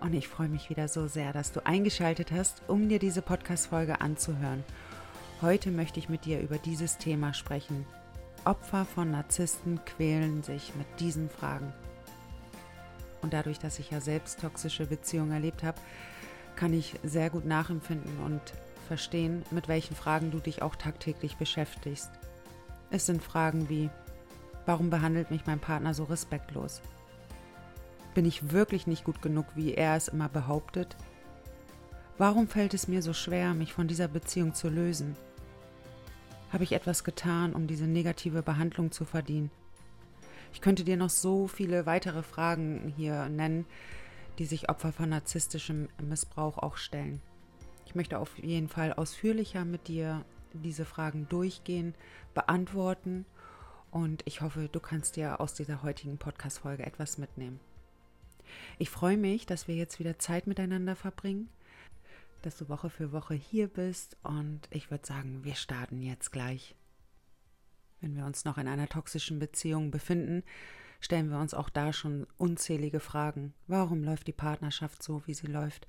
Und ich freue mich wieder so sehr, dass du eingeschaltet hast, um dir diese Podcast-Folge anzuhören. Heute möchte ich mit dir über dieses Thema sprechen. Opfer von Narzissten quälen sich mit diesen Fragen. Und dadurch, dass ich ja selbst toxische Beziehungen erlebt habe, kann ich sehr gut nachempfinden und verstehen, mit welchen Fragen du dich auch tagtäglich beschäftigst. Es sind Fragen wie, warum behandelt mich mein Partner so respektlos? Bin ich wirklich nicht gut genug, wie er es immer behauptet? Warum fällt es mir so schwer, mich von dieser Beziehung zu lösen? Habe ich etwas getan, um diese negative Behandlung zu verdienen? Ich könnte dir noch so viele weitere Fragen hier nennen, die sich Opfer von narzisstischem Missbrauch auch stellen. Ich möchte auf jeden Fall ausführlicher mit dir diese Fragen durchgehen, beantworten und ich hoffe, du kannst dir aus dieser heutigen Podcast-Folge etwas mitnehmen. Ich freue mich, dass wir jetzt wieder Zeit miteinander verbringen, dass du Woche für Woche hier bist und ich würde sagen, wir starten jetzt gleich. Wenn wir uns noch in einer toxischen Beziehung befinden, stellen wir uns auch da schon unzählige Fragen. Warum läuft die Partnerschaft so, wie sie läuft?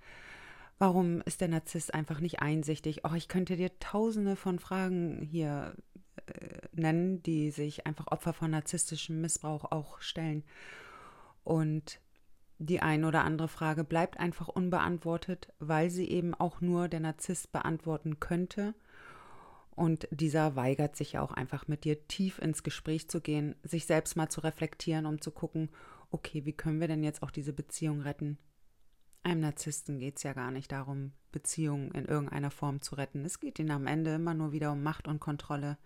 Warum ist der Narzisst einfach nicht einsichtig? Auch ich könnte dir tausende von Fragen hier äh, nennen, die sich einfach Opfer von narzisstischem Missbrauch auch stellen. Und die ein oder andere Frage bleibt einfach unbeantwortet, weil sie eben auch nur der Narzisst beantworten könnte. Und dieser weigert sich auch einfach mit dir tief ins Gespräch zu gehen, sich selbst mal zu reflektieren, um zu gucken, okay, wie können wir denn jetzt auch diese Beziehung retten? Einem Narzissten geht es ja gar nicht darum, Beziehungen in irgendeiner Form zu retten. Es geht ihnen am Ende immer nur wieder um Macht und Kontrolle.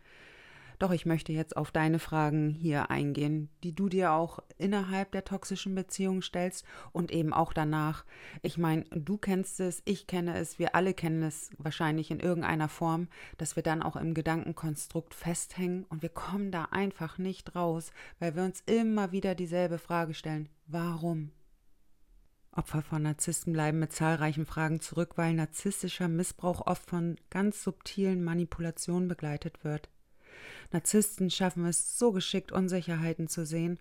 Doch ich möchte jetzt auf deine Fragen hier eingehen, die du dir auch innerhalb der toxischen Beziehung stellst und eben auch danach. Ich meine, du kennst es, ich kenne es, wir alle kennen es wahrscheinlich in irgendeiner Form, dass wir dann auch im Gedankenkonstrukt festhängen und wir kommen da einfach nicht raus, weil wir uns immer wieder dieselbe Frage stellen. Warum? Opfer von Narzissten bleiben mit zahlreichen Fragen zurück, weil narzisstischer Missbrauch oft von ganz subtilen Manipulationen begleitet wird. Narzissten schaffen es so geschickt, Unsicherheiten zu sehen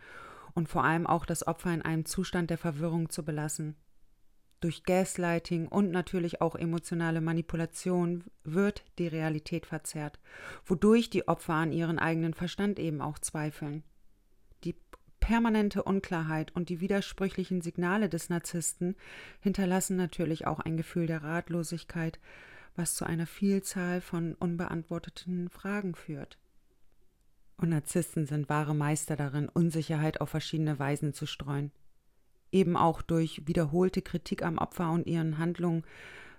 und vor allem auch das Opfer in einem Zustand der Verwirrung zu belassen. Durch Gaslighting und natürlich auch emotionale Manipulation wird die Realität verzerrt, wodurch die Opfer an ihren eigenen Verstand eben auch zweifeln. Die permanente Unklarheit und die widersprüchlichen Signale des Narzissten hinterlassen natürlich auch ein Gefühl der Ratlosigkeit, was zu einer Vielzahl von unbeantworteten Fragen führt. Und Narzissten sind wahre Meister darin, Unsicherheit auf verschiedene Weisen zu streuen. Eben auch durch wiederholte Kritik am Opfer und ihren Handlungen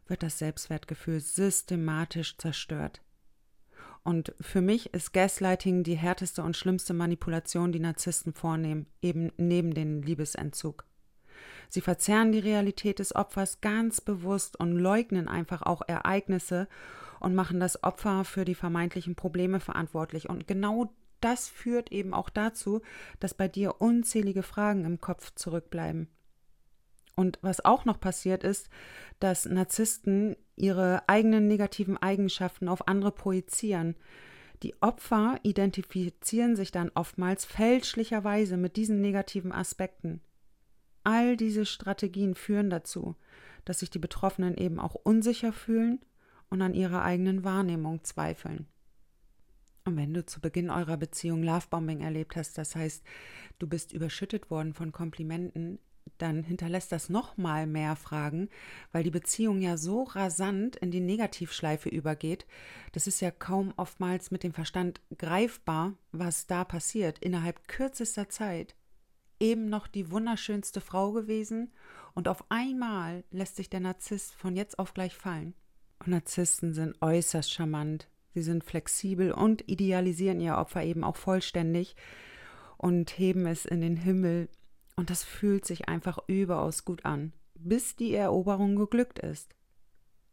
wird das Selbstwertgefühl systematisch zerstört. Und für mich ist Gaslighting die härteste und schlimmste Manipulation, die Narzissten vornehmen, eben neben dem Liebesentzug. Sie verzerren die Realität des Opfers ganz bewusst und leugnen einfach auch Ereignisse und machen das Opfer für die vermeintlichen Probleme verantwortlich. Und genau das führt eben auch dazu, dass bei dir unzählige Fragen im Kopf zurückbleiben. Und was auch noch passiert ist, dass Narzissten ihre eigenen negativen Eigenschaften auf andere projizieren. Die Opfer identifizieren sich dann oftmals fälschlicherweise mit diesen negativen Aspekten. All diese Strategien führen dazu, dass sich die Betroffenen eben auch unsicher fühlen und an ihrer eigenen Wahrnehmung zweifeln. Und wenn du zu Beginn eurer Beziehung Lovebombing erlebt hast, das heißt, du bist überschüttet worden von Komplimenten, dann hinterlässt das nochmal mehr Fragen, weil die Beziehung ja so rasant in die Negativschleife übergeht. Das ist ja kaum oftmals mit dem Verstand greifbar, was da passiert. Innerhalb kürzester Zeit eben noch die wunderschönste Frau gewesen und auf einmal lässt sich der Narzisst von jetzt auf gleich fallen. Und Narzissten sind äußerst charmant. Sie sind flexibel und idealisieren ihr Opfer eben auch vollständig und heben es in den Himmel. Und das fühlt sich einfach überaus gut an, bis die Eroberung geglückt ist.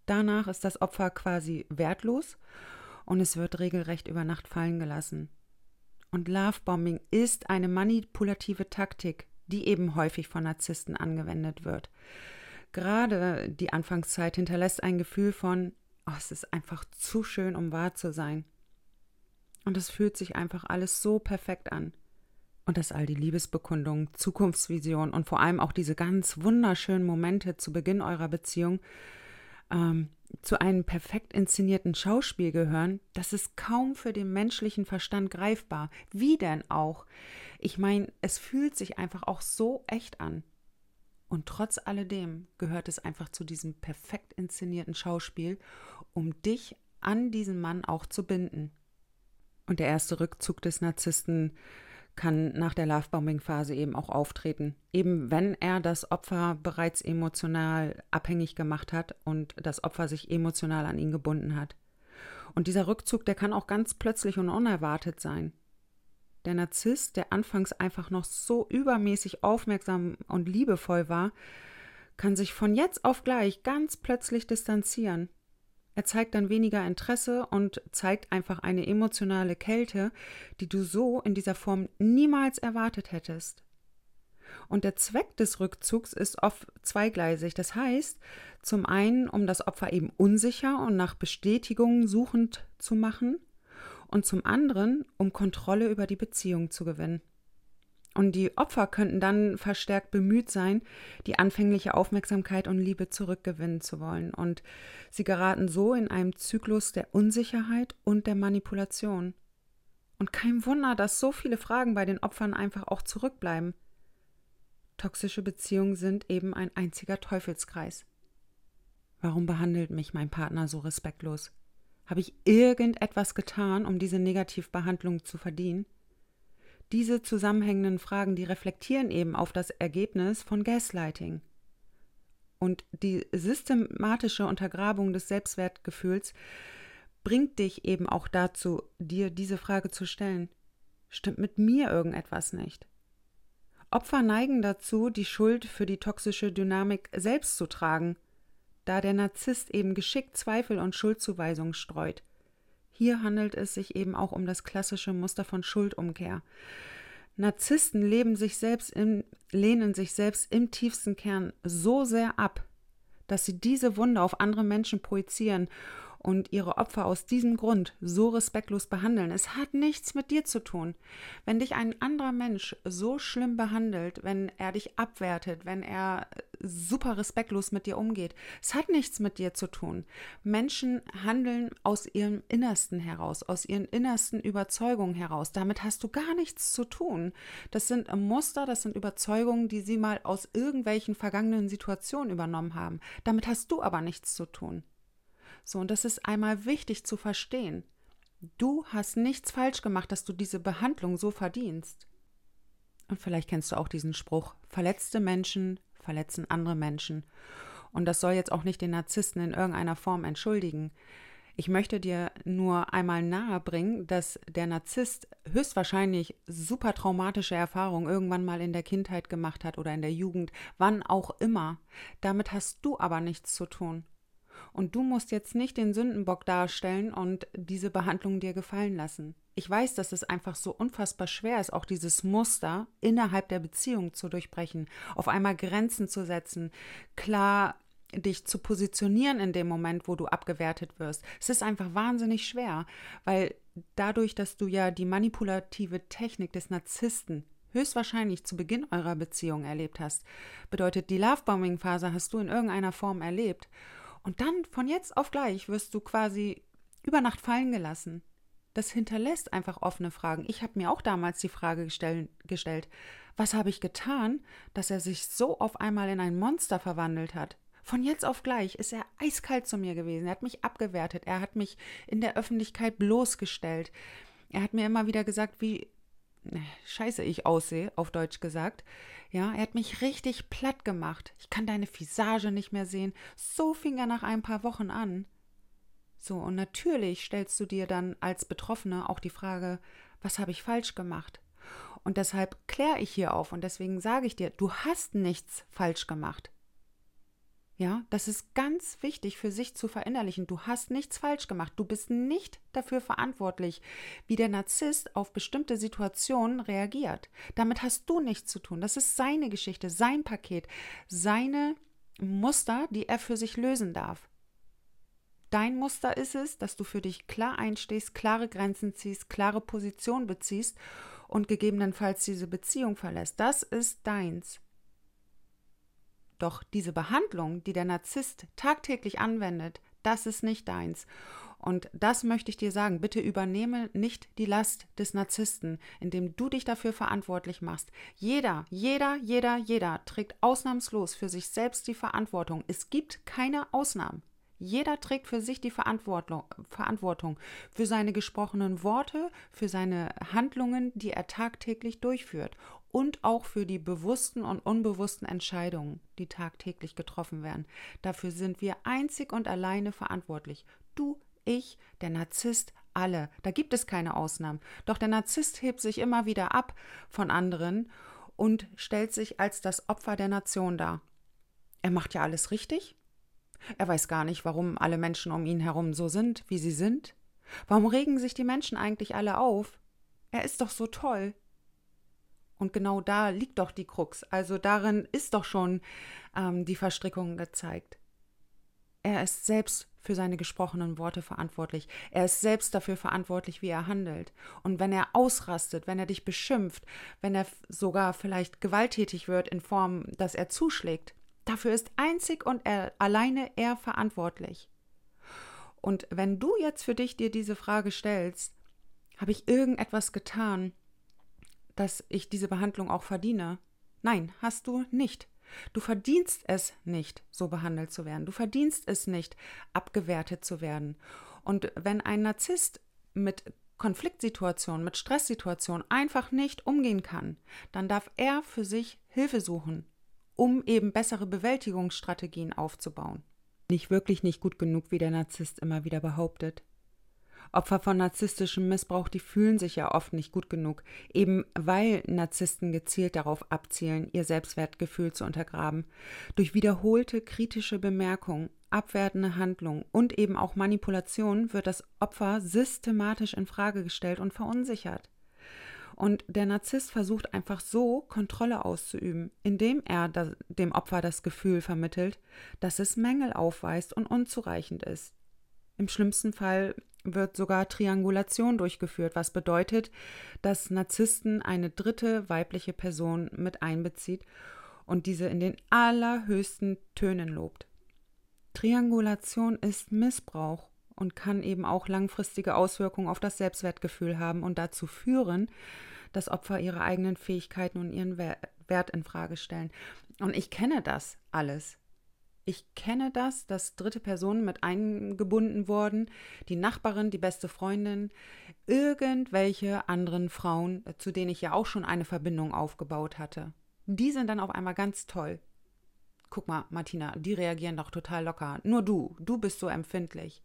Danach ist das Opfer quasi wertlos und es wird regelrecht über Nacht fallen gelassen. Und Lovebombing ist eine manipulative Taktik, die eben häufig von Narzissten angewendet wird. Gerade die Anfangszeit hinterlässt ein Gefühl von, oh, es ist einfach zu schön, um wahr zu sein. Und es fühlt sich einfach alles so perfekt an. Und dass all die Liebesbekundungen, Zukunftsvisionen und vor allem auch diese ganz wunderschönen Momente zu Beginn eurer Beziehung ähm, zu einem perfekt inszenierten Schauspiel gehören, das ist kaum für den menschlichen Verstand greifbar. Wie denn auch? Ich meine, es fühlt sich einfach auch so echt an. Und trotz alledem gehört es einfach zu diesem perfekt inszenierten Schauspiel, um dich an diesen Mann auch zu binden. Und der erste Rückzug des Narzissten kann nach der Lovebombing-Phase eben auch auftreten. Eben wenn er das Opfer bereits emotional abhängig gemacht hat und das Opfer sich emotional an ihn gebunden hat. Und dieser Rückzug, der kann auch ganz plötzlich und unerwartet sein. Der Narzisst, der anfangs einfach noch so übermäßig aufmerksam und liebevoll war, kann sich von jetzt auf gleich ganz plötzlich distanzieren er zeigt dann weniger Interesse und zeigt einfach eine emotionale Kälte, die du so in dieser Form niemals erwartet hättest. Und der Zweck des Rückzugs ist oft zweigleisig. Das heißt, zum einen, um das Opfer eben unsicher und nach Bestätigung suchend zu machen, und zum anderen, um Kontrolle über die Beziehung zu gewinnen. Und die Opfer könnten dann verstärkt bemüht sein, die anfängliche Aufmerksamkeit und Liebe zurückgewinnen zu wollen. Und sie geraten so in einem Zyklus der Unsicherheit und der Manipulation. Und kein Wunder, dass so viele Fragen bei den Opfern einfach auch zurückbleiben. Toxische Beziehungen sind eben ein einziger Teufelskreis. Warum behandelt mich mein Partner so respektlos? Habe ich irgendetwas getan, um diese Negativbehandlung zu verdienen? Diese zusammenhängenden Fragen, die reflektieren eben auf das Ergebnis von Gaslighting. Und die systematische Untergrabung des Selbstwertgefühls bringt dich eben auch dazu, dir diese Frage zu stellen. Stimmt mit mir irgendetwas nicht? Opfer neigen dazu, die Schuld für die toxische Dynamik selbst zu tragen, da der Narzisst eben geschickt Zweifel und Schuldzuweisungen streut. Hier handelt es sich eben auch um das klassische Muster von Schuldumkehr. Narzissten leben sich selbst im, lehnen sich selbst im tiefsten Kern so sehr ab, dass sie diese Wunde auf andere Menschen projizieren und ihre Opfer aus diesem Grund so respektlos behandeln. Es hat nichts mit dir zu tun. Wenn dich ein anderer Mensch so schlimm behandelt, wenn er dich abwertet, wenn er super respektlos mit dir umgeht, es hat nichts mit dir zu tun. Menschen handeln aus ihrem Innersten heraus, aus ihren innersten Überzeugungen heraus. Damit hast du gar nichts zu tun. Das sind Muster, das sind Überzeugungen, die sie mal aus irgendwelchen vergangenen Situationen übernommen haben. Damit hast du aber nichts zu tun. So, und das ist einmal wichtig zu verstehen. Du hast nichts falsch gemacht, dass du diese Behandlung so verdienst. Und vielleicht kennst du auch diesen Spruch, verletzte Menschen verletzen andere Menschen. Und das soll jetzt auch nicht den Narzissten in irgendeiner Form entschuldigen. Ich möchte dir nur einmal nahebringen, dass der Narzisst höchstwahrscheinlich super traumatische Erfahrungen irgendwann mal in der Kindheit gemacht hat oder in der Jugend, wann auch immer. Damit hast du aber nichts zu tun. Und du musst jetzt nicht den Sündenbock darstellen und diese Behandlung dir gefallen lassen. Ich weiß, dass es einfach so unfassbar schwer ist, auch dieses Muster innerhalb der Beziehung zu durchbrechen, auf einmal Grenzen zu setzen, klar dich zu positionieren in dem Moment, wo du abgewertet wirst. Es ist einfach wahnsinnig schwer, weil dadurch, dass du ja die manipulative Technik des Narzissten höchstwahrscheinlich zu Beginn eurer Beziehung erlebt hast, bedeutet die Lovebombing-Phase hast du in irgendeiner Form erlebt und dann von jetzt auf gleich wirst du quasi über Nacht fallen gelassen. Das hinterlässt einfach offene Fragen. Ich habe mir auch damals die Frage gestell, gestellt, was habe ich getan, dass er sich so auf einmal in ein Monster verwandelt hat? Von jetzt auf gleich ist er eiskalt zu mir gewesen. Er hat mich abgewertet. Er hat mich in der Öffentlichkeit bloßgestellt. Er hat mir immer wieder gesagt, wie scheiße ich aussehe, auf Deutsch gesagt. Ja, er hat mich richtig platt gemacht. Ich kann deine Visage nicht mehr sehen. So fing er nach ein paar Wochen an. So, und natürlich stellst du dir dann als Betroffene auch die Frage, was habe ich falsch gemacht? Und deshalb kläre ich hier auf und deswegen sage ich dir, du hast nichts falsch gemacht. Ja, das ist ganz wichtig für sich zu verinnerlichen. Du hast nichts falsch gemacht. Du bist nicht dafür verantwortlich, wie der Narzisst auf bestimmte Situationen reagiert. Damit hast du nichts zu tun. Das ist seine Geschichte, sein Paket, seine Muster, die er für sich lösen darf. Dein Muster ist es, dass du für dich klar einstehst, klare Grenzen ziehst, klare Position beziehst und gegebenenfalls diese Beziehung verlässt. Das ist deins. Doch diese Behandlung, die der Narzisst tagtäglich anwendet, das ist nicht deins. Und das möchte ich dir sagen, bitte übernehme nicht die Last des Narzissten, indem du dich dafür verantwortlich machst. Jeder, jeder, jeder, jeder trägt ausnahmslos für sich selbst die Verantwortung. Es gibt keine Ausnahmen. Jeder trägt für sich die Verantwortung, Verantwortung für seine gesprochenen Worte, für seine Handlungen, die er tagtäglich durchführt und auch für die bewussten und unbewussten Entscheidungen, die tagtäglich getroffen werden. Dafür sind wir einzig und alleine verantwortlich. Du, ich, der Narzisst, alle. Da gibt es keine Ausnahmen. Doch der Narzisst hebt sich immer wieder ab von anderen und stellt sich als das Opfer der Nation dar. Er macht ja alles richtig. Er weiß gar nicht, warum alle Menschen um ihn herum so sind, wie sie sind. Warum regen sich die Menschen eigentlich alle auf? Er ist doch so toll. Und genau da liegt doch die Krux. Also darin ist doch schon ähm, die Verstrickung gezeigt. Er ist selbst für seine gesprochenen Worte verantwortlich. Er ist selbst dafür verantwortlich, wie er handelt. Und wenn er ausrastet, wenn er dich beschimpft, wenn er sogar vielleicht gewalttätig wird in Form, dass er zuschlägt, dafür ist einzig und er, alleine er verantwortlich. Und wenn du jetzt für dich dir diese Frage stellst, habe ich irgendetwas getan, dass ich diese Behandlung auch verdiene. Nein, hast du nicht. Du verdienst es nicht, so behandelt zu werden. Du verdienst es nicht, abgewertet zu werden. Und wenn ein Narzisst mit Konfliktsituationen, mit Stresssituationen einfach nicht umgehen kann, dann darf er für sich Hilfe suchen, um eben bessere Bewältigungsstrategien aufzubauen. Nicht wirklich nicht gut genug, wie der Narzisst immer wieder behauptet. Opfer von narzisstischem Missbrauch, die fühlen sich ja oft nicht gut genug, eben weil Narzissten gezielt darauf abzielen, ihr Selbstwertgefühl zu untergraben. Durch wiederholte kritische Bemerkungen, abwertende Handlungen und eben auch Manipulation wird das Opfer systematisch in Frage gestellt und verunsichert. Und der Narzisst versucht einfach so Kontrolle auszuüben, indem er dem Opfer das Gefühl vermittelt, dass es Mängel aufweist und unzureichend ist. Im schlimmsten Fall wird sogar Triangulation durchgeführt, was bedeutet, dass Narzissten eine dritte weibliche Person mit einbezieht und diese in den allerhöchsten Tönen lobt. Triangulation ist Missbrauch und kann eben auch langfristige Auswirkungen auf das Selbstwertgefühl haben und dazu führen, dass Opfer ihre eigenen Fähigkeiten und ihren Wert in Frage stellen. Und ich kenne das alles. Ich kenne das, dass dritte Personen mit eingebunden wurden, die Nachbarin, die beste Freundin, irgendwelche anderen Frauen, zu denen ich ja auch schon eine Verbindung aufgebaut hatte. Die sind dann auf einmal ganz toll. Guck mal, Martina, die reagieren doch total locker. Nur du, du bist so empfindlich.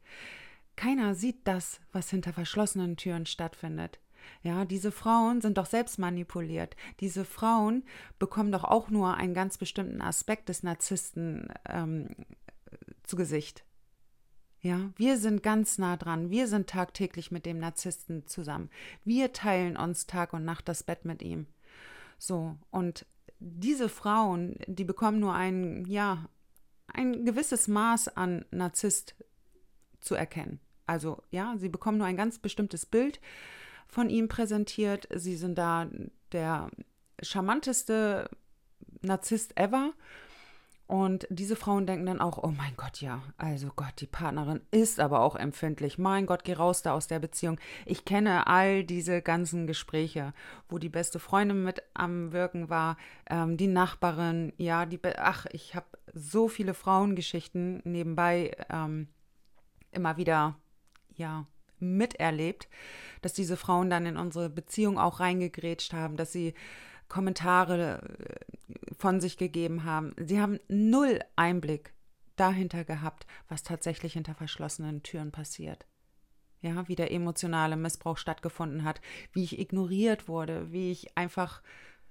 Keiner sieht das, was hinter verschlossenen Türen stattfindet. Ja, diese Frauen sind doch selbst manipuliert. Diese Frauen bekommen doch auch nur einen ganz bestimmten Aspekt des Narzissten ähm, zu Gesicht. Ja, wir sind ganz nah dran. Wir sind tagtäglich mit dem Narzissten zusammen. Wir teilen uns Tag und Nacht das Bett mit ihm. So, und diese Frauen, die bekommen nur ein, ja, ein gewisses Maß an Narzisst zu erkennen. Also, ja, sie bekommen nur ein ganz bestimmtes Bild von ihm präsentiert. Sie sind da der charmanteste Narzisst ever. Und diese Frauen denken dann auch, oh mein Gott, ja, also Gott, die Partnerin ist aber auch empfindlich. Mein Gott, geh raus da aus der Beziehung. Ich kenne all diese ganzen Gespräche, wo die beste Freundin mit am Wirken war, ähm, die Nachbarin, ja, die, ach, ich habe so viele Frauengeschichten nebenbei ähm, immer wieder, ja, miterlebt, dass diese Frauen dann in unsere Beziehung auch reingegrätscht haben, dass sie Kommentare äh, von sich gegeben haben. Sie haben null Einblick dahinter gehabt, was tatsächlich hinter verschlossenen Türen passiert. Ja, wie der emotionale Missbrauch stattgefunden hat, wie ich ignoriert wurde, wie ich einfach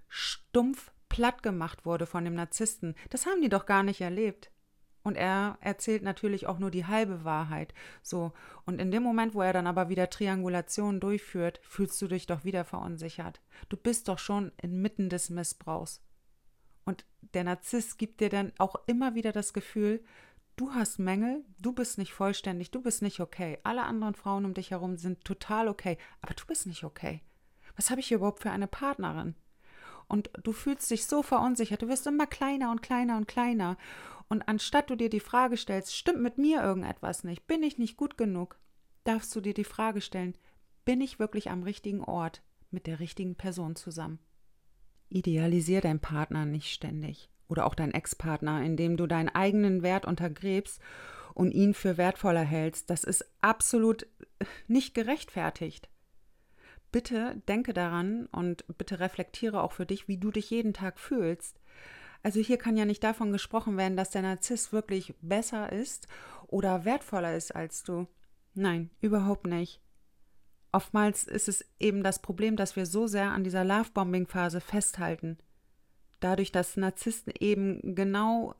stumpf platt gemacht wurde von dem Narzissten. Das haben die doch gar nicht erlebt. Und er erzählt natürlich auch nur die halbe Wahrheit. So. Und in dem Moment, wo er dann aber wieder Triangulationen durchführt, fühlst du dich doch wieder verunsichert. Du bist doch schon inmitten des Missbrauchs. Und der Narzisst gibt dir dann auch immer wieder das Gefühl, du hast Mängel, du bist nicht vollständig, du bist nicht okay. Alle anderen Frauen um dich herum sind total okay, aber du bist nicht okay. Was habe ich hier überhaupt für eine Partnerin? Und du fühlst dich so verunsichert, du wirst immer kleiner und kleiner und kleiner. Und anstatt du dir die Frage stellst, stimmt mit mir irgendetwas nicht, bin ich nicht gut genug, darfst du dir die Frage stellen, bin ich wirklich am richtigen Ort mit der richtigen Person zusammen? Idealisier deinen Partner nicht ständig oder auch deinen Ex-Partner, indem du deinen eigenen Wert untergräbst und ihn für wertvoller hältst. Das ist absolut nicht gerechtfertigt. Bitte denke daran und bitte reflektiere auch für dich, wie du dich jeden Tag fühlst. Also hier kann ja nicht davon gesprochen werden, dass der Narzisst wirklich besser ist oder wertvoller ist als du. Nein, überhaupt nicht. Oftmals ist es eben das Problem, dass wir so sehr an dieser Lovebombing-Phase festhalten. Dadurch, dass Narzissten eben genau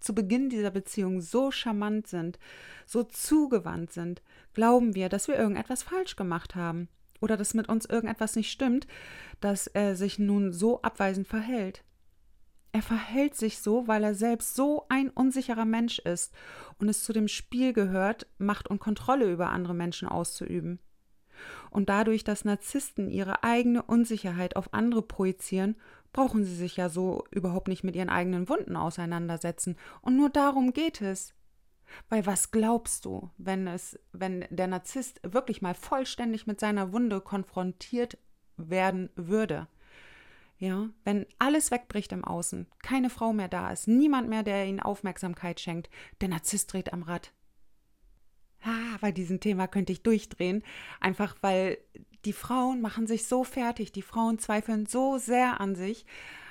zu Beginn dieser Beziehung so charmant sind, so zugewandt sind, glauben wir, dass wir irgendetwas falsch gemacht haben oder dass mit uns irgendetwas nicht stimmt, dass er sich nun so abweisend verhält. Er verhält sich so, weil er selbst so ein unsicherer Mensch ist und es zu dem Spiel gehört, Macht und Kontrolle über andere Menschen auszuüben. Und dadurch, dass Narzissten ihre eigene Unsicherheit auf andere projizieren, brauchen sie sich ja so überhaupt nicht mit ihren eigenen Wunden auseinandersetzen. Und nur darum geht es. Weil was glaubst du, wenn es, wenn der Narzisst wirklich mal vollständig mit seiner Wunde konfrontiert werden würde? Ja, wenn alles wegbricht im Außen, keine Frau mehr da ist, niemand mehr, der ihnen Aufmerksamkeit schenkt, der Narzisst dreht am Rad. Ah, bei diesem Thema könnte ich durchdrehen, einfach weil die Frauen machen sich so fertig, die Frauen zweifeln so sehr an sich,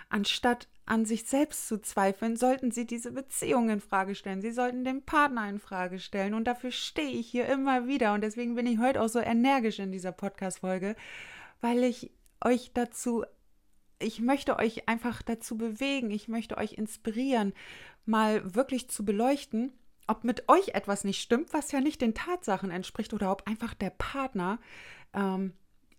anstatt an sich selbst zu zweifeln, sollten sie diese Beziehung in Frage stellen. Sie sollten den Partner in Frage stellen. Und dafür stehe ich hier immer wieder. Und deswegen bin ich heute auch so energisch in dieser Podcast-Folge, weil ich euch dazu ich möchte euch einfach dazu bewegen, ich möchte euch inspirieren, mal wirklich zu beleuchten, ob mit euch etwas nicht stimmt, was ja nicht den Tatsachen entspricht, oder ob einfach der Partner ähm,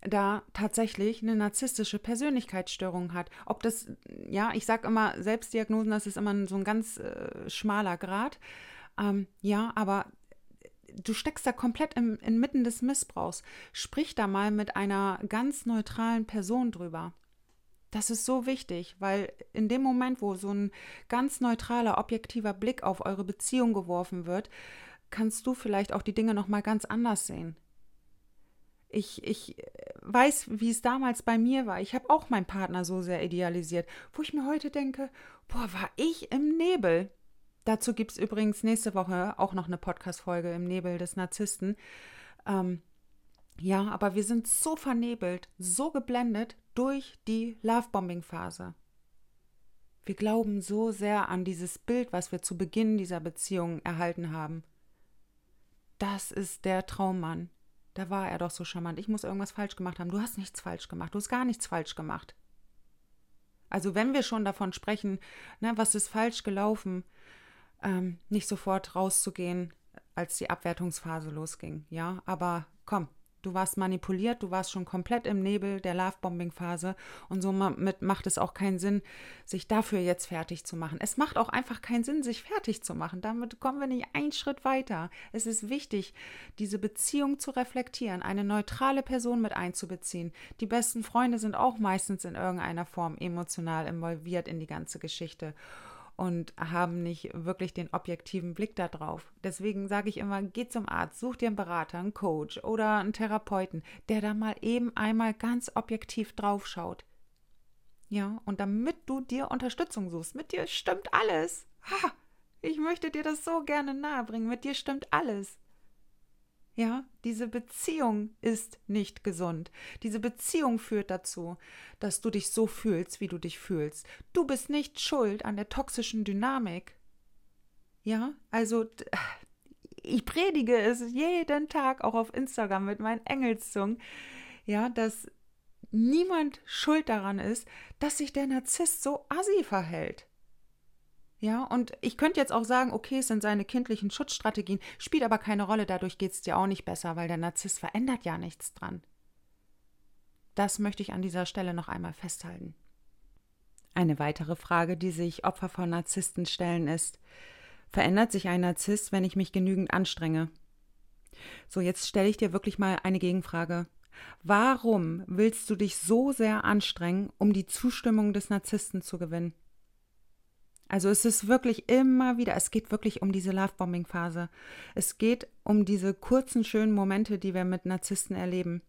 da tatsächlich eine narzisstische Persönlichkeitsstörung hat. Ob das, ja, ich sage immer, Selbstdiagnosen, das ist immer so ein ganz äh, schmaler Grad. Ähm, ja, aber du steckst da komplett im, inmitten des Missbrauchs. Sprich da mal mit einer ganz neutralen Person drüber. Das ist so wichtig, weil in dem Moment, wo so ein ganz neutraler, objektiver Blick auf eure Beziehung geworfen wird, kannst du vielleicht auch die Dinge noch mal ganz anders sehen. Ich, ich weiß, wie es damals bei mir war. Ich habe auch meinen Partner so sehr idealisiert, wo ich mir heute denke, boah, war ich im Nebel. Dazu gibt es übrigens nächste Woche auch noch eine Podcast-Folge im Nebel des Narzissten. Ähm, ja, aber wir sind so vernebelt, so geblendet durch die Lovebombing-Phase. Wir glauben so sehr an dieses Bild, was wir zu Beginn dieser Beziehung erhalten haben. Das ist der Traummann. Da war er doch so charmant. Ich muss irgendwas falsch gemacht haben. Du hast nichts falsch gemacht. Du hast gar nichts falsch gemacht. Also wenn wir schon davon sprechen, ne, was ist falsch gelaufen, ähm, nicht sofort rauszugehen, als die Abwertungsphase losging. Ja, aber komm, Du warst manipuliert, du warst schon komplett im Nebel der Lovebombing-Phase und somit macht es auch keinen Sinn, sich dafür jetzt fertig zu machen. Es macht auch einfach keinen Sinn, sich fertig zu machen. Damit kommen wir nicht einen Schritt weiter. Es ist wichtig, diese Beziehung zu reflektieren, eine neutrale Person mit einzubeziehen. Die besten Freunde sind auch meistens in irgendeiner Form emotional involviert in die ganze Geschichte und haben nicht wirklich den objektiven Blick darauf. Deswegen sage ich immer, geh zum Arzt, such dir einen Berater, einen Coach oder einen Therapeuten, der da mal eben einmal ganz objektiv draufschaut. Ja, und damit du dir Unterstützung suchst, mit dir stimmt alles. Ha, ich möchte dir das so gerne nahebringen, mit dir stimmt alles. Ja, diese Beziehung ist nicht gesund. Diese Beziehung führt dazu, dass du dich so fühlst, wie du dich fühlst. Du bist nicht schuld an der toxischen Dynamik. Ja, also ich predige es jeden Tag auch auf Instagram mit meinen Engelszungen, ja, dass niemand schuld daran ist, dass sich der Narzisst so assi verhält. Ja, und ich könnte jetzt auch sagen, okay, es sind seine kindlichen Schutzstrategien, spielt aber keine Rolle, dadurch geht es dir auch nicht besser, weil der Narzisst verändert ja nichts dran. Das möchte ich an dieser Stelle noch einmal festhalten. Eine weitere Frage, die sich Opfer von Narzissten stellen, ist, verändert sich ein Narzisst, wenn ich mich genügend anstrenge? So, jetzt stelle ich dir wirklich mal eine Gegenfrage. Warum willst du dich so sehr anstrengen, um die Zustimmung des Narzissten zu gewinnen? Also es ist wirklich immer wieder, es geht wirklich um diese Lovebombing-Phase. Es geht um diese kurzen, schönen Momente, die wir mit Narzissten erleben.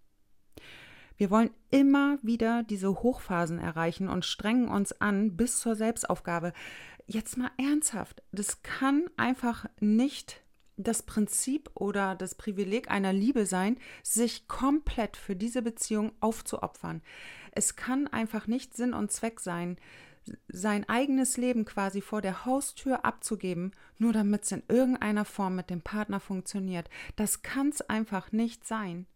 Wir wollen immer wieder diese Hochphasen erreichen und strengen uns an bis zur Selbstaufgabe. Jetzt mal ernsthaft, das kann einfach nicht das Prinzip oder das Privileg einer Liebe sein, sich komplett für diese Beziehung aufzuopfern. Es kann einfach nicht Sinn und Zweck sein, sein eigenes Leben quasi vor der Haustür abzugeben, nur damit es in irgendeiner Form mit dem Partner funktioniert. Das kann es einfach nicht sein.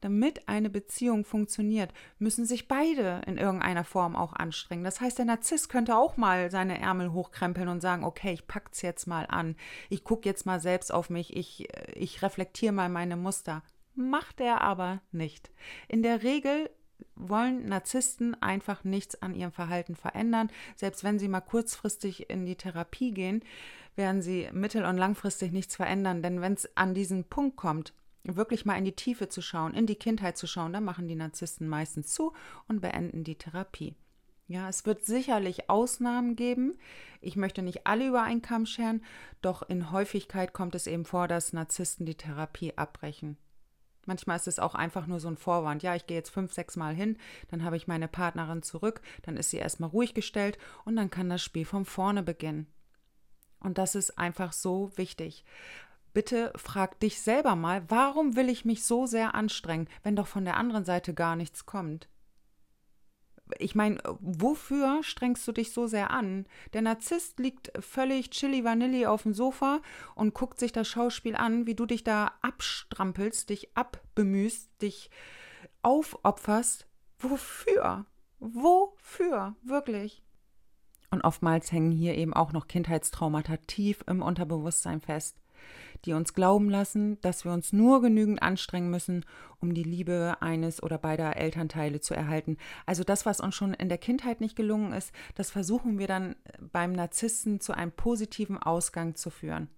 Damit eine Beziehung funktioniert, müssen sich beide in irgendeiner Form auch anstrengen. Das heißt, der Narzisst könnte auch mal seine Ärmel hochkrempeln und sagen, okay, ich pack's jetzt mal an. Ich gucke jetzt mal selbst auf mich, ich, ich reflektiere mal meine Muster. Macht er aber nicht. In der Regel wollen Narzissten einfach nichts an ihrem Verhalten verändern. Selbst wenn sie mal kurzfristig in die Therapie gehen, werden sie mittel- und langfristig nichts verändern. Denn wenn es an diesen Punkt kommt, wirklich mal in die Tiefe zu schauen, in die Kindheit zu schauen, dann machen die Narzissten meistens zu und beenden die Therapie. Ja, es wird sicherlich Ausnahmen geben. Ich möchte nicht alle über einen Kamm scheren, doch in Häufigkeit kommt es eben vor, dass Narzissten die Therapie abbrechen. Manchmal ist es auch einfach nur so ein Vorwand. Ja, ich gehe jetzt fünf, sechs Mal hin, dann habe ich meine Partnerin zurück, dann ist sie erstmal ruhig gestellt und dann kann das Spiel von vorne beginnen. Und das ist einfach so wichtig. Bitte frag dich selber mal, warum will ich mich so sehr anstrengen, wenn doch von der anderen Seite gar nichts kommt? Ich meine, wofür strengst du dich so sehr an? Der Narzisst liegt völlig chili vanilli auf dem Sofa und guckt sich das Schauspiel an, wie du dich da abstrampelst, dich abbemühst, dich aufopferst. Wofür? Wofür? Wirklich? Und oftmals hängen hier eben auch noch Kindheitstraumata tief im Unterbewusstsein fest die uns glauben lassen, dass wir uns nur genügend anstrengen müssen, um die Liebe eines oder beider Elternteile zu erhalten. Also das, was uns schon in der Kindheit nicht gelungen ist, das versuchen wir dann beim Narzissten zu einem positiven Ausgang zu führen.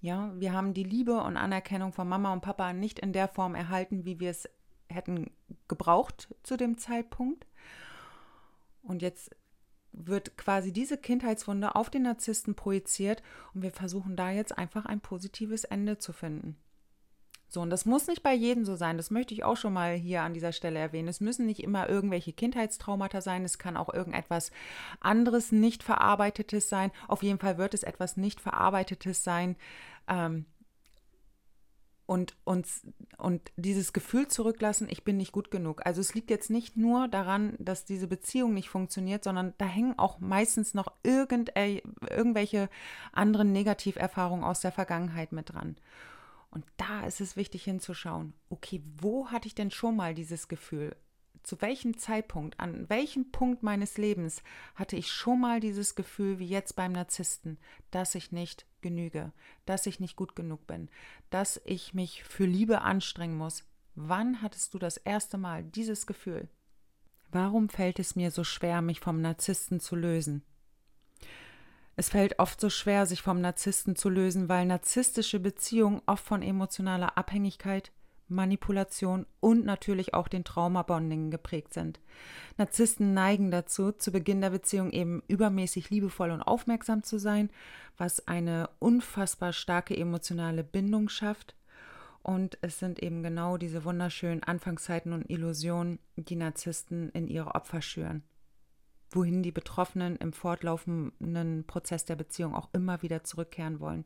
Ja, wir haben die Liebe und Anerkennung von Mama und Papa nicht in der Form erhalten, wie wir es hätten gebraucht zu dem Zeitpunkt. Und jetzt wird quasi diese Kindheitswunde auf den Narzissten projiziert und wir versuchen da jetzt einfach ein positives Ende zu finden. So, und das muss nicht bei jedem so sein. Das möchte ich auch schon mal hier an dieser Stelle erwähnen. Es müssen nicht immer irgendwelche Kindheitstraumata sein. Es kann auch irgendetwas anderes nicht verarbeitetes sein. Auf jeden Fall wird es etwas nicht verarbeitetes sein. Ähm, und uns und dieses Gefühl zurücklassen, ich bin nicht gut genug. Also es liegt jetzt nicht nur daran, dass diese Beziehung nicht funktioniert, sondern da hängen auch meistens noch äh, irgendwelche anderen Negativerfahrungen aus der Vergangenheit mit dran. Und da ist es wichtig hinzuschauen, okay, wo hatte ich denn schon mal dieses Gefühl? Zu welchem Zeitpunkt, an welchem Punkt meines Lebens hatte ich schon mal dieses Gefühl wie jetzt beim Narzissten, dass ich nicht genüge, dass ich nicht gut genug bin, dass ich mich für Liebe anstrengen muss? Wann hattest du das erste Mal dieses Gefühl? Warum fällt es mir so schwer, mich vom Narzissten zu lösen? Es fällt oft so schwer, sich vom Narzissten zu lösen, weil narzisstische Beziehungen oft von emotionaler Abhängigkeit, Manipulation und natürlich auch den Traumabondingen geprägt sind. Narzissten neigen dazu, zu Beginn der Beziehung eben übermäßig liebevoll und aufmerksam zu sein, was eine unfassbar starke emotionale Bindung schafft. Und es sind eben genau diese wunderschönen Anfangszeiten und Illusionen, die Narzissten in ihre Opfer schüren wohin die Betroffenen im fortlaufenden Prozess der Beziehung auch immer wieder zurückkehren wollen.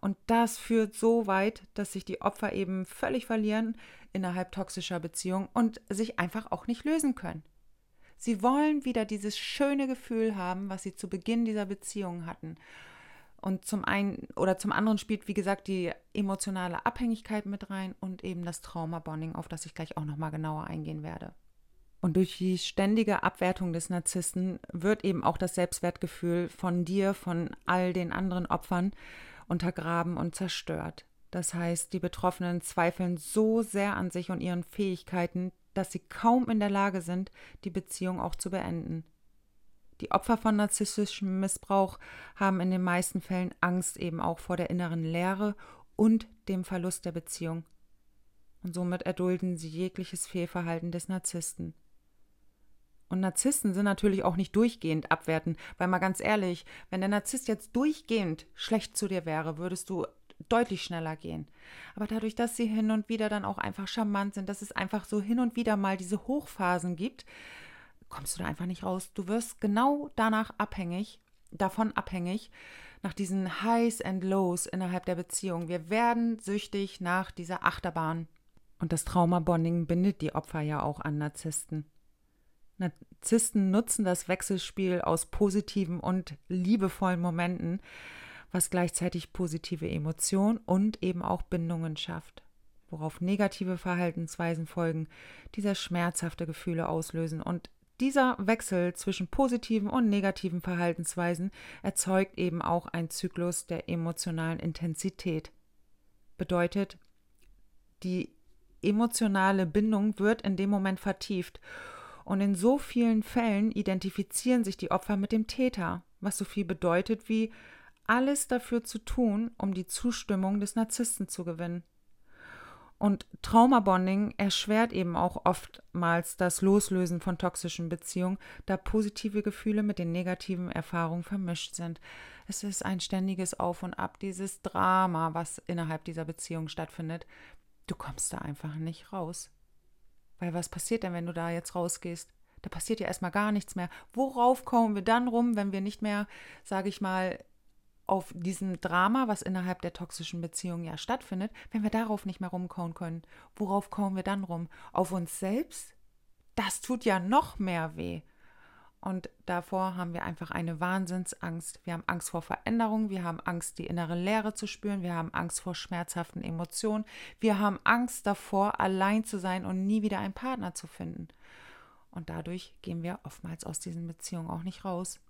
Und das führt so weit, dass sich die Opfer eben völlig verlieren innerhalb toxischer Beziehungen und sich einfach auch nicht lösen können. Sie wollen wieder dieses schöne Gefühl haben, was sie zu Beginn dieser Beziehung hatten. Und zum einen oder zum anderen spielt, wie gesagt, die emotionale Abhängigkeit mit rein und eben das Trauma-Bonding, auf das ich gleich auch nochmal genauer eingehen werde. Und durch die ständige Abwertung des Narzissten wird eben auch das Selbstwertgefühl von dir, von all den anderen Opfern untergraben und zerstört. Das heißt, die Betroffenen zweifeln so sehr an sich und ihren Fähigkeiten, dass sie kaum in der Lage sind, die Beziehung auch zu beenden. Die Opfer von narzisstischem Missbrauch haben in den meisten Fällen Angst eben auch vor der inneren Leere und dem Verlust der Beziehung. Und somit erdulden sie jegliches Fehlverhalten des Narzissten. Und Narzissten sind natürlich auch nicht durchgehend abwertend, weil mal ganz ehrlich, wenn der Narzisst jetzt durchgehend schlecht zu dir wäre, würdest du deutlich schneller gehen. Aber dadurch, dass sie hin und wieder dann auch einfach charmant sind, dass es einfach so hin und wieder mal diese Hochphasen gibt, kommst du da einfach nicht raus. Du wirst genau danach abhängig, davon abhängig, nach diesen Highs and Lows innerhalb der Beziehung. Wir werden süchtig nach dieser Achterbahn. Und das Traumabonding bindet die Opfer ja auch an Narzissten. Narzissten nutzen das Wechselspiel aus positiven und liebevollen Momenten, was gleichzeitig positive Emotionen und eben auch Bindungen schafft, worauf negative Verhaltensweisen folgen, dieser schmerzhafte Gefühle auslösen und dieser Wechsel zwischen positiven und negativen Verhaltensweisen erzeugt eben auch einen Zyklus der emotionalen Intensität. Bedeutet, die emotionale Bindung wird in dem Moment vertieft und in so vielen Fällen identifizieren sich die Opfer mit dem Täter, was so viel bedeutet wie alles dafür zu tun, um die Zustimmung des Narzissten zu gewinnen. Und Traumabonding erschwert eben auch oftmals das Loslösen von toxischen Beziehungen, da positive Gefühle mit den negativen Erfahrungen vermischt sind. Es ist ein ständiges Auf und Ab, dieses Drama, was innerhalb dieser Beziehung stattfindet. Du kommst da einfach nicht raus. Weil was passiert denn, wenn du da jetzt rausgehst? Da passiert ja erstmal gar nichts mehr. Worauf kommen wir dann rum, wenn wir nicht mehr, sage ich mal, auf diesem Drama, was innerhalb der toxischen Beziehung ja stattfindet, wenn wir darauf nicht mehr rumkauen können? Worauf kommen wir dann rum? Auf uns selbst? Das tut ja noch mehr weh. Und davor haben wir einfach eine Wahnsinnsangst. Wir haben Angst vor Veränderung, wir haben Angst, die innere Leere zu spüren, wir haben Angst vor schmerzhaften Emotionen, wir haben Angst davor, allein zu sein und nie wieder einen Partner zu finden. Und dadurch gehen wir oftmals aus diesen Beziehungen auch nicht raus.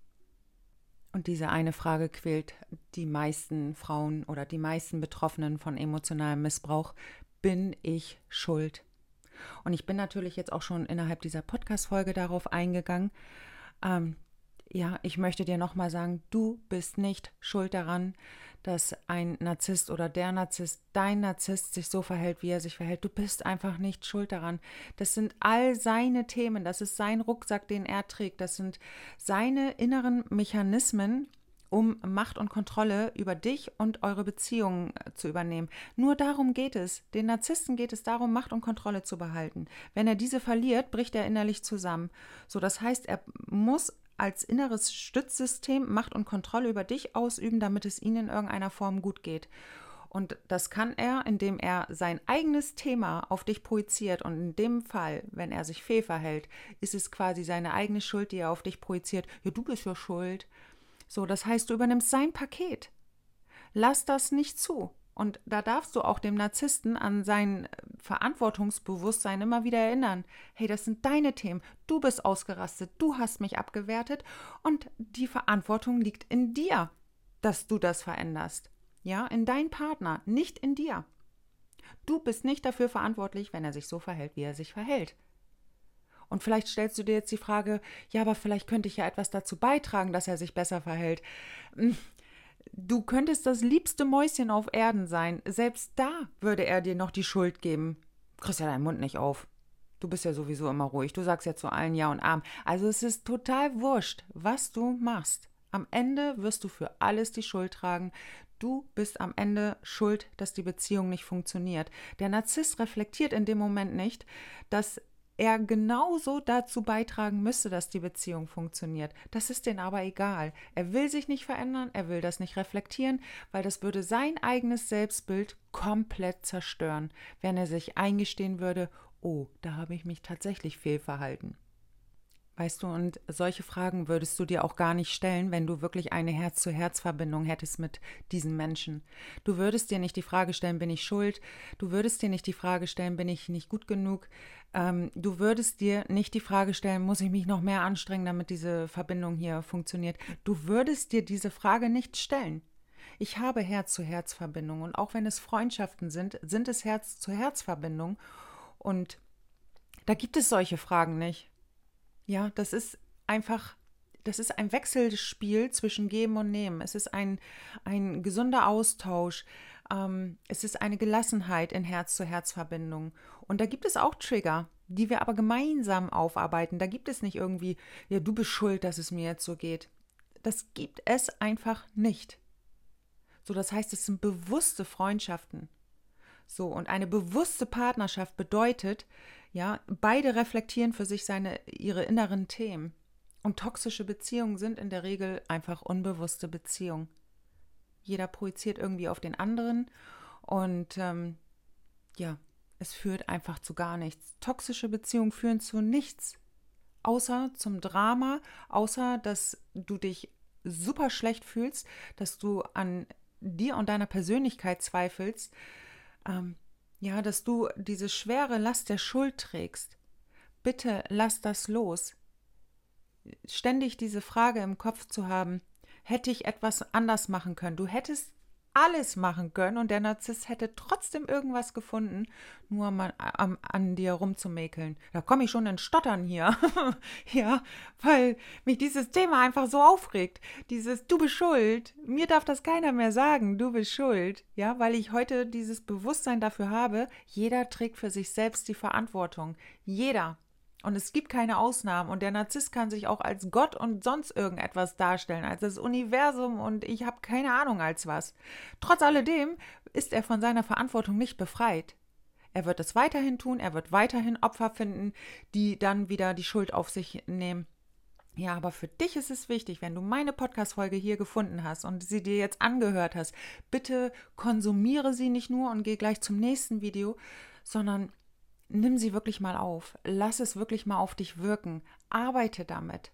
Und diese eine Frage quält die meisten Frauen oder die meisten Betroffenen von emotionalem Missbrauch. Bin ich schuld? Und ich bin natürlich jetzt auch schon innerhalb dieser Podcast-Folge darauf eingegangen, ähm, ja, ich möchte dir nochmal sagen, du bist nicht schuld daran, dass ein Narzisst oder der Narzisst, dein Narzisst sich so verhält, wie er sich verhält. Du bist einfach nicht schuld daran. Das sind all seine Themen, das ist sein Rucksack, den er trägt, das sind seine inneren Mechanismen, um Macht und Kontrolle über dich und eure Beziehungen äh, zu übernehmen. Nur darum geht es. Den Narzissten geht es darum, Macht und Kontrolle zu behalten. Wenn er diese verliert, bricht er innerlich zusammen. So, das heißt, er muss als inneres Stützsystem Macht und Kontrolle über dich ausüben, damit es ihnen in irgendeiner Form gut geht. Und das kann er, indem er sein eigenes Thema auf dich projiziert. Und in dem Fall, wenn er sich fehl verhält, ist es quasi seine eigene Schuld, die er auf dich projiziert. Ja, du bist ja schuld. So, das heißt, du übernimmst sein Paket. Lass das nicht zu. Und da darfst du auch dem Narzissten an sein Verantwortungsbewusstsein immer wieder erinnern. Hey, das sind deine Themen. Du bist ausgerastet. Du hast mich abgewertet. Und die Verantwortung liegt in dir, dass du das veränderst. Ja, in deinen Partner, nicht in dir. Du bist nicht dafür verantwortlich, wenn er sich so verhält, wie er sich verhält. Und vielleicht stellst du dir jetzt die Frage, ja, aber vielleicht könnte ich ja etwas dazu beitragen, dass er sich besser verhält. Hm, du könntest das liebste Mäuschen auf Erden sein. Selbst da würde er dir noch die Schuld geben. Kriegst ja deinen Mund nicht auf. Du bist ja sowieso immer ruhig. Du sagst ja zu allen Ja und Arm. Also es ist total wurscht, was du machst. Am Ende wirst du für alles die Schuld tragen. Du bist am Ende schuld, dass die Beziehung nicht funktioniert. Der Narzisst reflektiert in dem Moment nicht, dass er genauso dazu beitragen müsste, dass die Beziehung funktioniert. Das ist denen aber egal. Er will sich nicht verändern, er will das nicht reflektieren, weil das würde sein eigenes Selbstbild komplett zerstören, wenn er sich eingestehen würde, oh, da habe ich mich tatsächlich fehlverhalten. Weißt du, und solche Fragen würdest du dir auch gar nicht stellen, wenn du wirklich eine Herz-zu-Herz-Verbindung hättest mit diesen Menschen. Du würdest dir nicht die Frage stellen, bin ich schuld? Du würdest dir nicht die Frage stellen, bin ich nicht gut genug? Ähm, du würdest dir nicht die Frage stellen, muss ich mich noch mehr anstrengen, damit diese Verbindung hier funktioniert? Du würdest dir diese Frage nicht stellen. Ich habe Herz-zu-Herz-Verbindungen und auch wenn es Freundschaften sind, sind es Herz-zu-Herz-Verbindungen und da gibt es solche Fragen nicht. Ja, das ist einfach, das ist ein Wechselspiel zwischen Geben und Nehmen. Es ist ein, ein gesunder Austausch. Ähm, es ist eine Gelassenheit in Herz-zu-Herz-Verbindung. Und da gibt es auch Trigger, die wir aber gemeinsam aufarbeiten. Da gibt es nicht irgendwie, ja, du bist schuld, dass es mir jetzt so geht. Das gibt es einfach nicht. So, das heißt, es sind bewusste Freundschaften. So, und eine bewusste Partnerschaft bedeutet, ja, beide reflektieren für sich seine, ihre inneren Themen. Und toxische Beziehungen sind in der Regel einfach unbewusste Beziehungen. Jeder projiziert irgendwie auf den anderen und ähm, ja, es führt einfach zu gar nichts. Toxische Beziehungen führen zu nichts, außer zum Drama, außer dass du dich super schlecht fühlst, dass du an dir und deiner Persönlichkeit zweifelst. Ähm, ja, dass du diese schwere Last der Schuld trägst. Bitte lass das los. Ständig diese Frage im Kopf zu haben, hätte ich etwas anders machen können. Du hättest alles machen können und der Narzisst hätte trotzdem irgendwas gefunden, nur mal an, an dir rumzumäkeln. Da komme ich schon in Stottern hier. ja, weil mich dieses Thema einfach so aufregt. Dieses Du bist schuld. Mir darf das keiner mehr sagen, du bist schuld. Ja, weil ich heute dieses Bewusstsein dafür habe, jeder trägt für sich selbst die Verantwortung. Jeder. Und es gibt keine Ausnahmen. Und der Narzisst kann sich auch als Gott und sonst irgendetwas darstellen, als das Universum und ich habe keine Ahnung als was. Trotz alledem ist er von seiner Verantwortung nicht befreit. Er wird es weiterhin tun, er wird weiterhin Opfer finden, die dann wieder die Schuld auf sich nehmen. Ja, aber für dich ist es wichtig, wenn du meine Podcast-Folge hier gefunden hast und sie dir jetzt angehört hast, bitte konsumiere sie nicht nur und geh gleich zum nächsten Video, sondern nimm sie wirklich mal auf, lass es wirklich mal auf dich wirken, arbeite damit.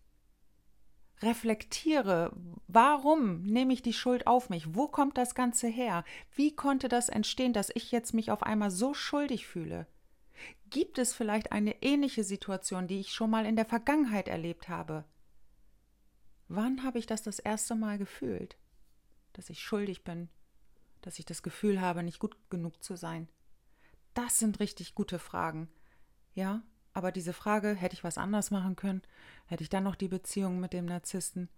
Reflektiere, warum nehme ich die Schuld auf mich? Wo kommt das Ganze her? Wie konnte das entstehen, dass ich jetzt mich auf einmal so schuldig fühle? Gibt es vielleicht eine ähnliche Situation, die ich schon mal in der Vergangenheit erlebt habe? Wann habe ich das das erste Mal gefühlt? Dass ich schuldig bin, dass ich das Gefühl habe, nicht gut genug zu sein. Das sind richtig gute Fragen. Ja, aber diese Frage, hätte ich was anders machen können? Hätte ich dann noch die Beziehung mit dem Narzissten?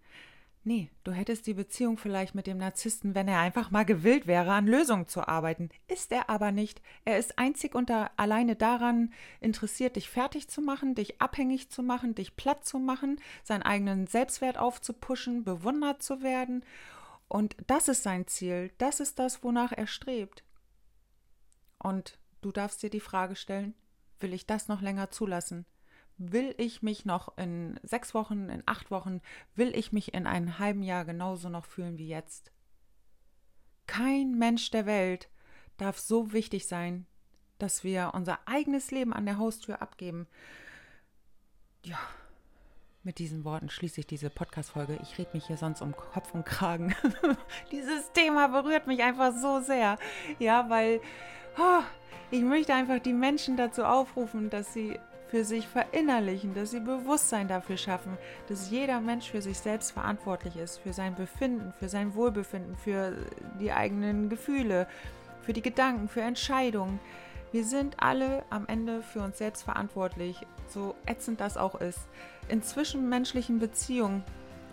Nee, du hättest die Beziehung vielleicht mit dem Narzissten, wenn er einfach mal gewillt wäre, an Lösungen zu arbeiten. Ist er aber nicht. Er ist einzig und alleine daran interessiert, dich fertig zu machen, dich abhängig zu machen, dich platt zu machen, seinen eigenen Selbstwert aufzupuschen, bewundert zu werden. Und das ist sein Ziel. Das ist das, wonach er strebt. Und Du darfst dir die Frage stellen, will ich das noch länger zulassen? Will ich mich noch in sechs Wochen, in acht Wochen, will ich mich in einem halben Jahr genauso noch fühlen wie jetzt? Kein Mensch der Welt darf so wichtig sein, dass wir unser eigenes Leben an der Haustür abgeben. Ja, mit diesen Worten schließe ich diese Podcast-Folge. Ich rede mich hier sonst um Kopf und Kragen. Dieses Thema berührt mich einfach so sehr. Ja, weil oh, ich möchte einfach die Menschen dazu aufrufen, dass sie für sich verinnerlichen, dass sie Bewusstsein dafür schaffen, dass jeder Mensch für sich selbst verantwortlich ist, für sein Befinden, für sein Wohlbefinden, für die eigenen Gefühle, für die Gedanken, für Entscheidungen. Wir sind alle am Ende für uns selbst verantwortlich, so ätzend das auch ist. In zwischenmenschlichen Beziehungen,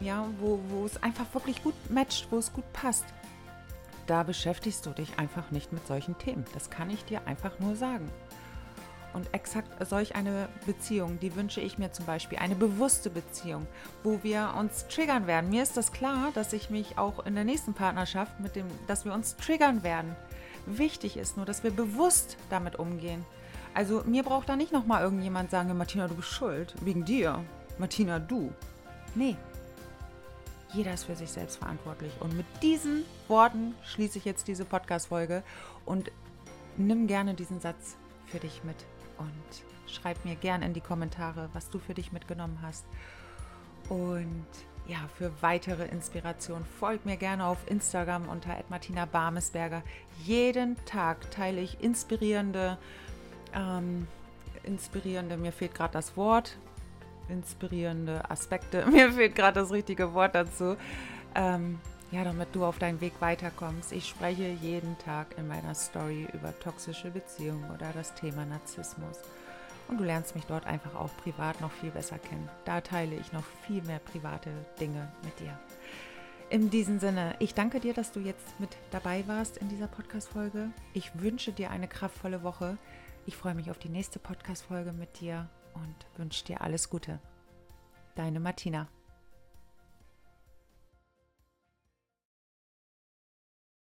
ja, wo, wo es einfach wirklich gut matcht, wo es gut passt, da beschäftigst du dich einfach nicht mit solchen Themen. Das kann ich dir einfach nur sagen. Und exakt solch eine Beziehung, die wünsche ich mir zum Beispiel, eine bewusste Beziehung, wo wir uns triggern werden. Mir ist das klar, dass ich mich auch in der nächsten Partnerschaft mit dem, dass wir uns triggern werden. Wichtig ist nur, dass wir bewusst damit umgehen. Also mir braucht da nicht nochmal irgendjemand sagen, Martina, du bist schuld, wegen dir. Martina, du. Nee, jeder ist für sich selbst verantwortlich. Und mit diesen Worten schließe ich jetzt diese Podcast-Folge und nimm gerne diesen Satz für dich mit und schreib mir gern in die Kommentare, was du für dich mitgenommen hast. Und ja, für weitere Inspiration folgt mir gerne auf Instagram unter Martina Barmesberger. Jeden Tag teile ich inspirierende, ähm, inspirierende, mir fehlt gerade das Wort, inspirierende Aspekte, mir fehlt gerade das richtige Wort dazu. Ähm, ja, damit du auf deinen Weg weiterkommst. Ich spreche jeden Tag in meiner Story über toxische Beziehungen oder das Thema Narzissmus. Und du lernst mich dort einfach auch privat noch viel besser kennen. Da teile ich noch viel mehr private Dinge mit dir. In diesem Sinne, ich danke dir, dass du jetzt mit dabei warst in dieser Podcast-Folge. Ich wünsche dir eine kraftvolle Woche. Ich freue mich auf die nächste Podcast-Folge mit dir und wünsche dir alles Gute. Deine Martina.